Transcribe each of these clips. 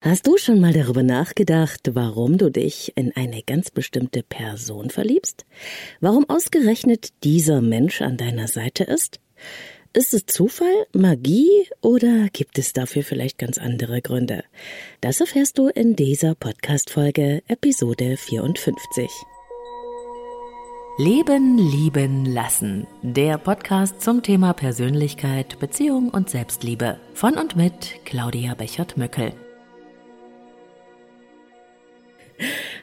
Hast du schon mal darüber nachgedacht, warum du dich in eine ganz bestimmte Person verliebst? Warum ausgerechnet dieser Mensch an deiner Seite ist? Ist es Zufall, Magie oder gibt es dafür vielleicht ganz andere Gründe? Das erfährst du in dieser Podcast-Folge, Episode 54. Leben, lieben, lassen. Der Podcast zum Thema Persönlichkeit, Beziehung und Selbstliebe. Von und mit Claudia Bechert-Möckel.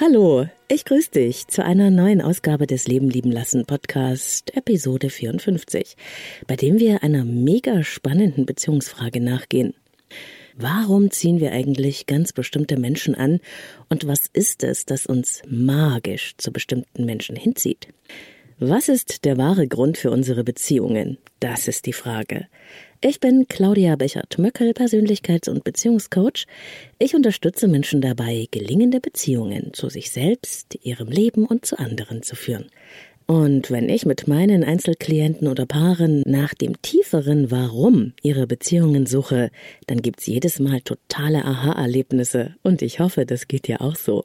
Hallo, ich grüße dich zu einer neuen Ausgabe des Leben lieben lassen Podcast, Episode 54, bei dem wir einer mega spannenden Beziehungsfrage nachgehen. Warum ziehen wir eigentlich ganz bestimmte Menschen an und was ist es, das uns magisch zu bestimmten Menschen hinzieht? Was ist der wahre Grund für unsere Beziehungen? Das ist die Frage. Ich bin Claudia Bechert-Möckel, Persönlichkeits- und Beziehungscoach. Ich unterstütze Menschen dabei, gelingende Beziehungen zu sich selbst, ihrem Leben und zu anderen zu führen. Und wenn ich mit meinen Einzelklienten oder Paaren nach dem tieferen Warum ihrer Beziehungen suche, dann gibt's jedes Mal totale Aha-Erlebnisse. Und ich hoffe, das geht dir auch so.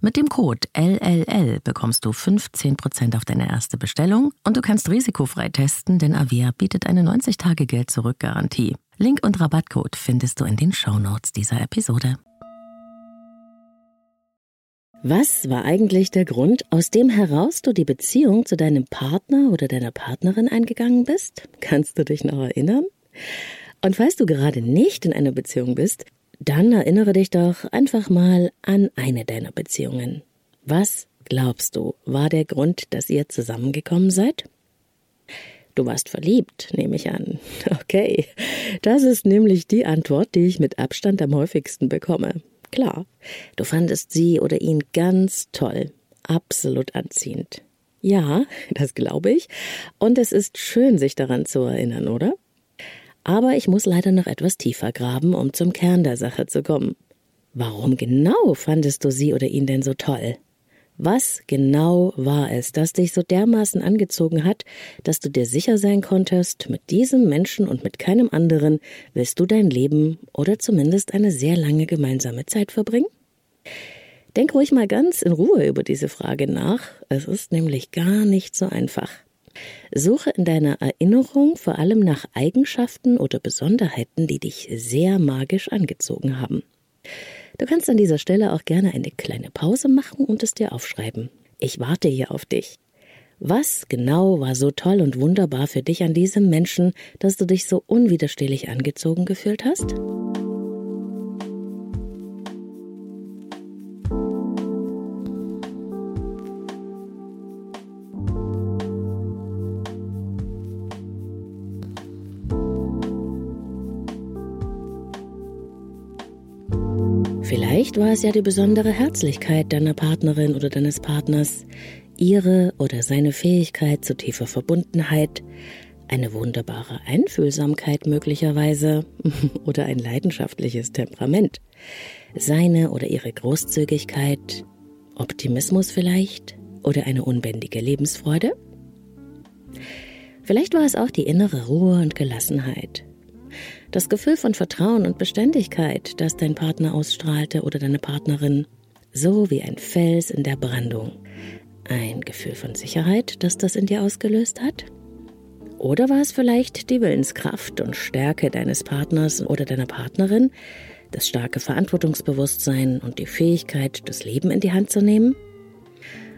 Mit dem Code LLL bekommst du 15% auf deine erste Bestellung und du kannst risikofrei testen, denn Avia bietet eine 90-Tage-Geld-Zurück-Garantie. Link und Rabattcode findest du in den Shownotes dieser Episode. Was war eigentlich der Grund, aus dem heraus du die Beziehung zu deinem Partner oder deiner Partnerin eingegangen bist? Kannst du dich noch erinnern? Und falls du gerade nicht in einer Beziehung bist, dann erinnere dich doch einfach mal an eine deiner Beziehungen. Was glaubst du, war der Grund, dass ihr zusammengekommen seid? Du warst verliebt, nehme ich an. Okay, das ist nämlich die Antwort, die ich mit Abstand am häufigsten bekomme. Klar, du fandest sie oder ihn ganz toll, absolut anziehend. Ja, das glaube ich. Und es ist schön, sich daran zu erinnern, oder? Aber ich muss leider noch etwas tiefer graben, um zum Kern der Sache zu kommen. Warum genau fandest du sie oder ihn denn so toll? Was genau war es, das dich so dermaßen angezogen hat, dass du dir sicher sein konntest, mit diesem Menschen und mit keinem anderen willst du dein Leben oder zumindest eine sehr lange gemeinsame Zeit verbringen? Denk ruhig mal ganz in Ruhe über diese Frage nach. Es ist nämlich gar nicht so einfach. Suche in deiner Erinnerung vor allem nach Eigenschaften oder Besonderheiten, die dich sehr magisch angezogen haben. Du kannst an dieser Stelle auch gerne eine kleine Pause machen und es dir aufschreiben. Ich warte hier auf dich. Was genau war so toll und wunderbar für dich an diesem Menschen, dass du dich so unwiderstehlich angezogen gefühlt hast? Vielleicht war es ja die besondere Herzlichkeit deiner Partnerin oder deines Partners, ihre oder seine Fähigkeit zu tiefer Verbundenheit, eine wunderbare Einfühlsamkeit möglicherweise oder ein leidenschaftliches Temperament, seine oder ihre Großzügigkeit, Optimismus vielleicht oder eine unbändige Lebensfreude? Vielleicht war es auch die innere Ruhe und Gelassenheit. Das Gefühl von Vertrauen und Beständigkeit, das dein Partner ausstrahlte oder deine Partnerin, so wie ein Fels in der Brandung. Ein Gefühl von Sicherheit, das das in dir ausgelöst hat? Oder war es vielleicht die Willenskraft und Stärke deines Partners oder deiner Partnerin, das starke Verantwortungsbewusstsein und die Fähigkeit, das Leben in die Hand zu nehmen?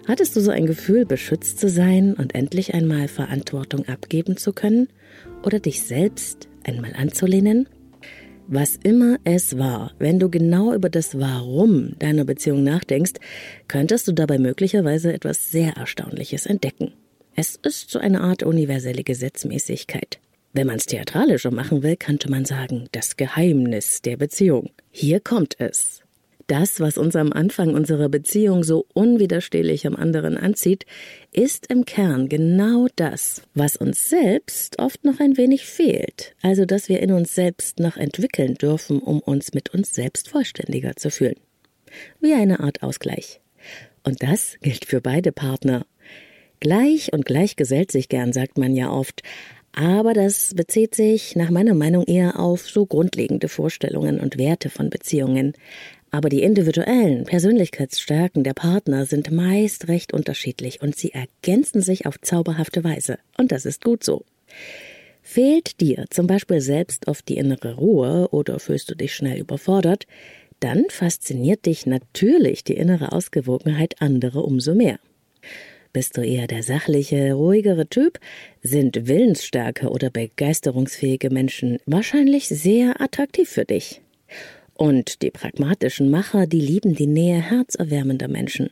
Hattest du so ein Gefühl, beschützt zu sein und endlich einmal Verantwortung abgeben zu können oder dich selbst einmal anzulehnen? Was immer es war, wenn du genau über das Warum deiner Beziehung nachdenkst, könntest du dabei möglicherweise etwas sehr Erstaunliches entdecken. Es ist so eine Art universelle Gesetzmäßigkeit. Wenn man es theatralischer machen will, könnte man sagen, das Geheimnis der Beziehung. Hier kommt es. Das, was uns am Anfang unserer Beziehung so unwiderstehlich am anderen anzieht, ist im Kern genau das, was uns selbst oft noch ein wenig fehlt, also dass wir in uns selbst noch entwickeln dürfen, um uns mit uns selbst vollständiger zu fühlen. Wie eine Art Ausgleich. Und das gilt für beide Partner. Gleich und gleich gesellt sich gern, sagt man ja oft, aber das bezieht sich nach meiner Meinung eher auf so grundlegende Vorstellungen und Werte von Beziehungen. Aber die individuellen Persönlichkeitsstärken der Partner sind meist recht unterschiedlich und sie ergänzen sich auf zauberhafte Weise. Und das ist gut so. Fehlt dir zum Beispiel selbst oft die innere Ruhe oder fühlst du dich schnell überfordert, dann fasziniert dich natürlich die innere Ausgewogenheit anderer umso mehr. Bist du eher der sachliche, ruhigere Typ, sind willensstarke oder begeisterungsfähige Menschen wahrscheinlich sehr attraktiv für dich. Und die pragmatischen Macher, die lieben die Nähe herzerwärmender Menschen.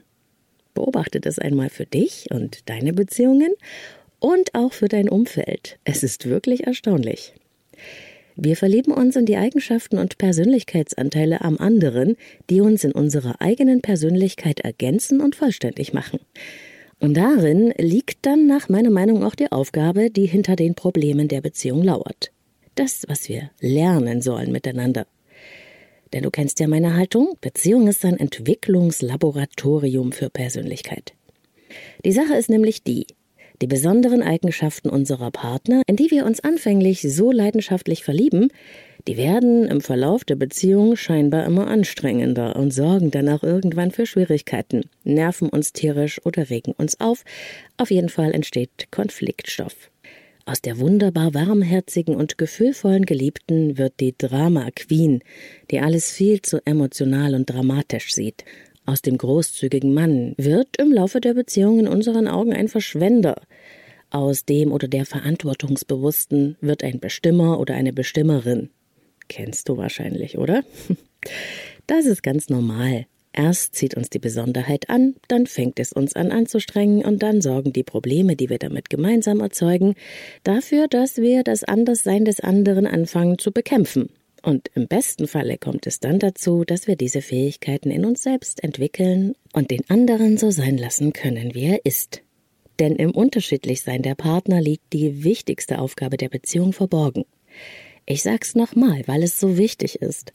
Beobachte das einmal für dich und deine Beziehungen und auch für dein Umfeld. Es ist wirklich erstaunlich. Wir verlieben uns in die Eigenschaften und Persönlichkeitsanteile am anderen, die uns in unserer eigenen Persönlichkeit ergänzen und vollständig machen. Und darin liegt dann nach meiner Meinung auch die Aufgabe, die hinter den Problemen der Beziehung lauert. Das, was wir lernen sollen miteinander. Denn du kennst ja meine Haltung. Beziehung ist ein Entwicklungslaboratorium für Persönlichkeit. Die Sache ist nämlich die, die besonderen Eigenschaften unserer Partner, in die wir uns anfänglich so leidenschaftlich verlieben, die werden im Verlauf der Beziehung scheinbar immer anstrengender und sorgen dann auch irgendwann für Schwierigkeiten, nerven uns tierisch oder regen uns auf. Auf jeden Fall entsteht Konfliktstoff. Aus der wunderbar warmherzigen und gefühlvollen Geliebten wird die Drama Queen, die alles viel zu emotional und dramatisch sieht. Aus dem großzügigen Mann wird im Laufe der Beziehung in unseren Augen ein Verschwender. Aus dem oder der Verantwortungsbewussten wird ein Bestimmer oder eine Bestimmerin. Kennst du wahrscheinlich, oder? Das ist ganz normal. Erst zieht uns die Besonderheit an, dann fängt es uns an anzustrengen und dann sorgen die Probleme, die wir damit gemeinsam erzeugen, dafür, dass wir das Anderssein des anderen anfangen zu bekämpfen. Und im besten Falle kommt es dann dazu, dass wir diese Fähigkeiten in uns selbst entwickeln und den anderen so sein lassen können, wie er ist. Denn im Unterschiedlichsein der Partner liegt die wichtigste Aufgabe der Beziehung verborgen. Ich sag's nochmal, weil es so wichtig ist.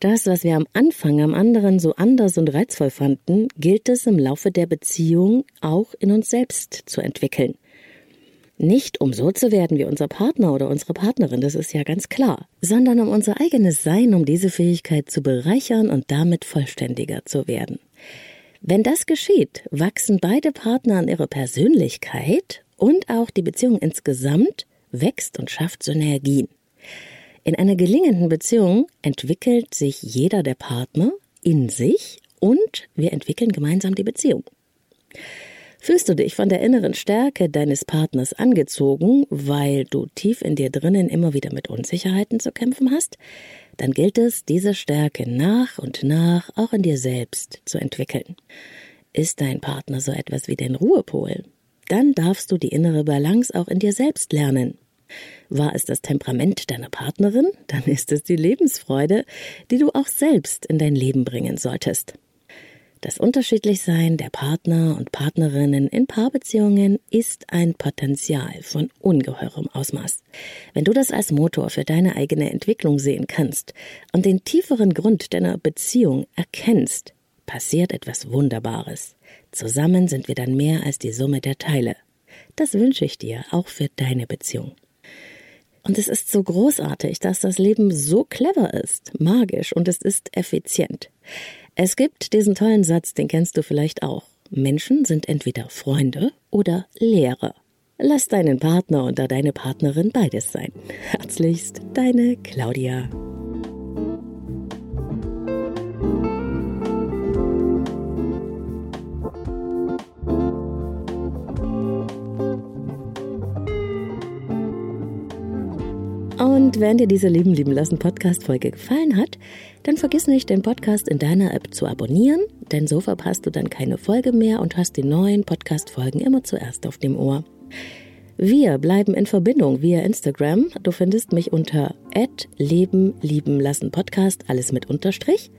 Das, was wir am Anfang am anderen so anders und reizvoll fanden, gilt es im Laufe der Beziehung auch in uns selbst zu entwickeln. Nicht um so zu werden wie unser Partner oder unsere Partnerin, das ist ja ganz klar, sondern um unser eigenes Sein, um diese Fähigkeit zu bereichern und damit vollständiger zu werden. Wenn das geschieht, wachsen beide Partner an ihrer Persönlichkeit und auch die Beziehung insgesamt wächst und schafft Synergien. In einer gelingenden Beziehung entwickelt sich jeder der Partner in sich und wir entwickeln gemeinsam die Beziehung. Fühlst du dich von der inneren Stärke deines Partners angezogen, weil du tief in dir drinnen immer wieder mit Unsicherheiten zu kämpfen hast? Dann gilt es, diese Stärke nach und nach auch in dir selbst zu entwickeln. Ist dein Partner so etwas wie dein Ruhepol? Dann darfst du die innere Balance auch in dir selbst lernen. War es das Temperament deiner Partnerin, dann ist es die Lebensfreude, die du auch selbst in dein Leben bringen solltest. Das Unterschiedlichsein der Partner und Partnerinnen in Paarbeziehungen ist ein Potenzial von ungeheurem Ausmaß. Wenn du das als Motor für deine eigene Entwicklung sehen kannst und den tieferen Grund deiner Beziehung erkennst, passiert etwas Wunderbares. Zusammen sind wir dann mehr als die Summe der Teile. Das wünsche ich dir auch für deine Beziehung. Und es ist so großartig, dass das Leben so clever ist, magisch und es ist effizient. Es gibt diesen tollen Satz, den kennst du vielleicht auch. Menschen sind entweder Freunde oder Lehrer. Lass deinen Partner oder deine Partnerin beides sein. Herzlichst, deine Claudia. Und wenn dir diese Lieben lieben lassen Podcast-Folge gefallen hat, dann vergiss nicht, den Podcast in deiner App zu abonnieren, denn so verpasst du dann keine Folge mehr und hast die neuen Podcast-Folgen immer zuerst auf dem Ohr. Wir bleiben in Verbindung via Instagram. Du findest mich unter Leben lieben lassen Podcast, alles mit Unterstrich.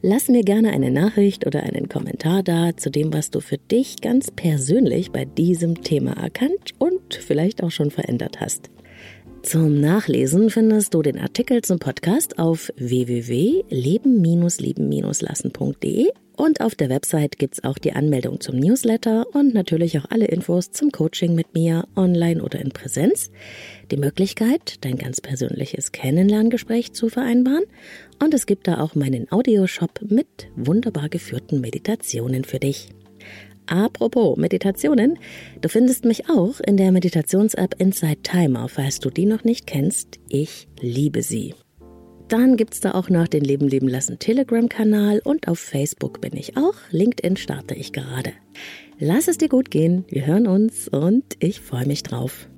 Lass mir gerne eine Nachricht oder einen Kommentar da zu dem, was du für dich ganz persönlich bei diesem Thema erkannt und vielleicht auch schon verändert hast. Zum Nachlesen findest du den Artikel zum Podcast auf www.leben-lieben-lassen.de und auf der Website gibt's auch die Anmeldung zum Newsletter und natürlich auch alle Infos zum Coaching mit mir, online oder in Präsenz, die Möglichkeit, dein ganz persönliches Kennenlerngespräch zu vereinbaren und es gibt da auch meinen Audioshop mit wunderbar geführten Meditationen für dich. Apropos Meditationen, du findest mich auch in der Meditations-App Inside Timer, falls du die noch nicht kennst. Ich liebe sie. Dann gibt's da auch noch den Leben leben lassen Telegram-Kanal und auf Facebook bin ich auch. LinkedIn starte ich gerade. Lass es dir gut gehen. Wir hören uns und ich freue mich drauf.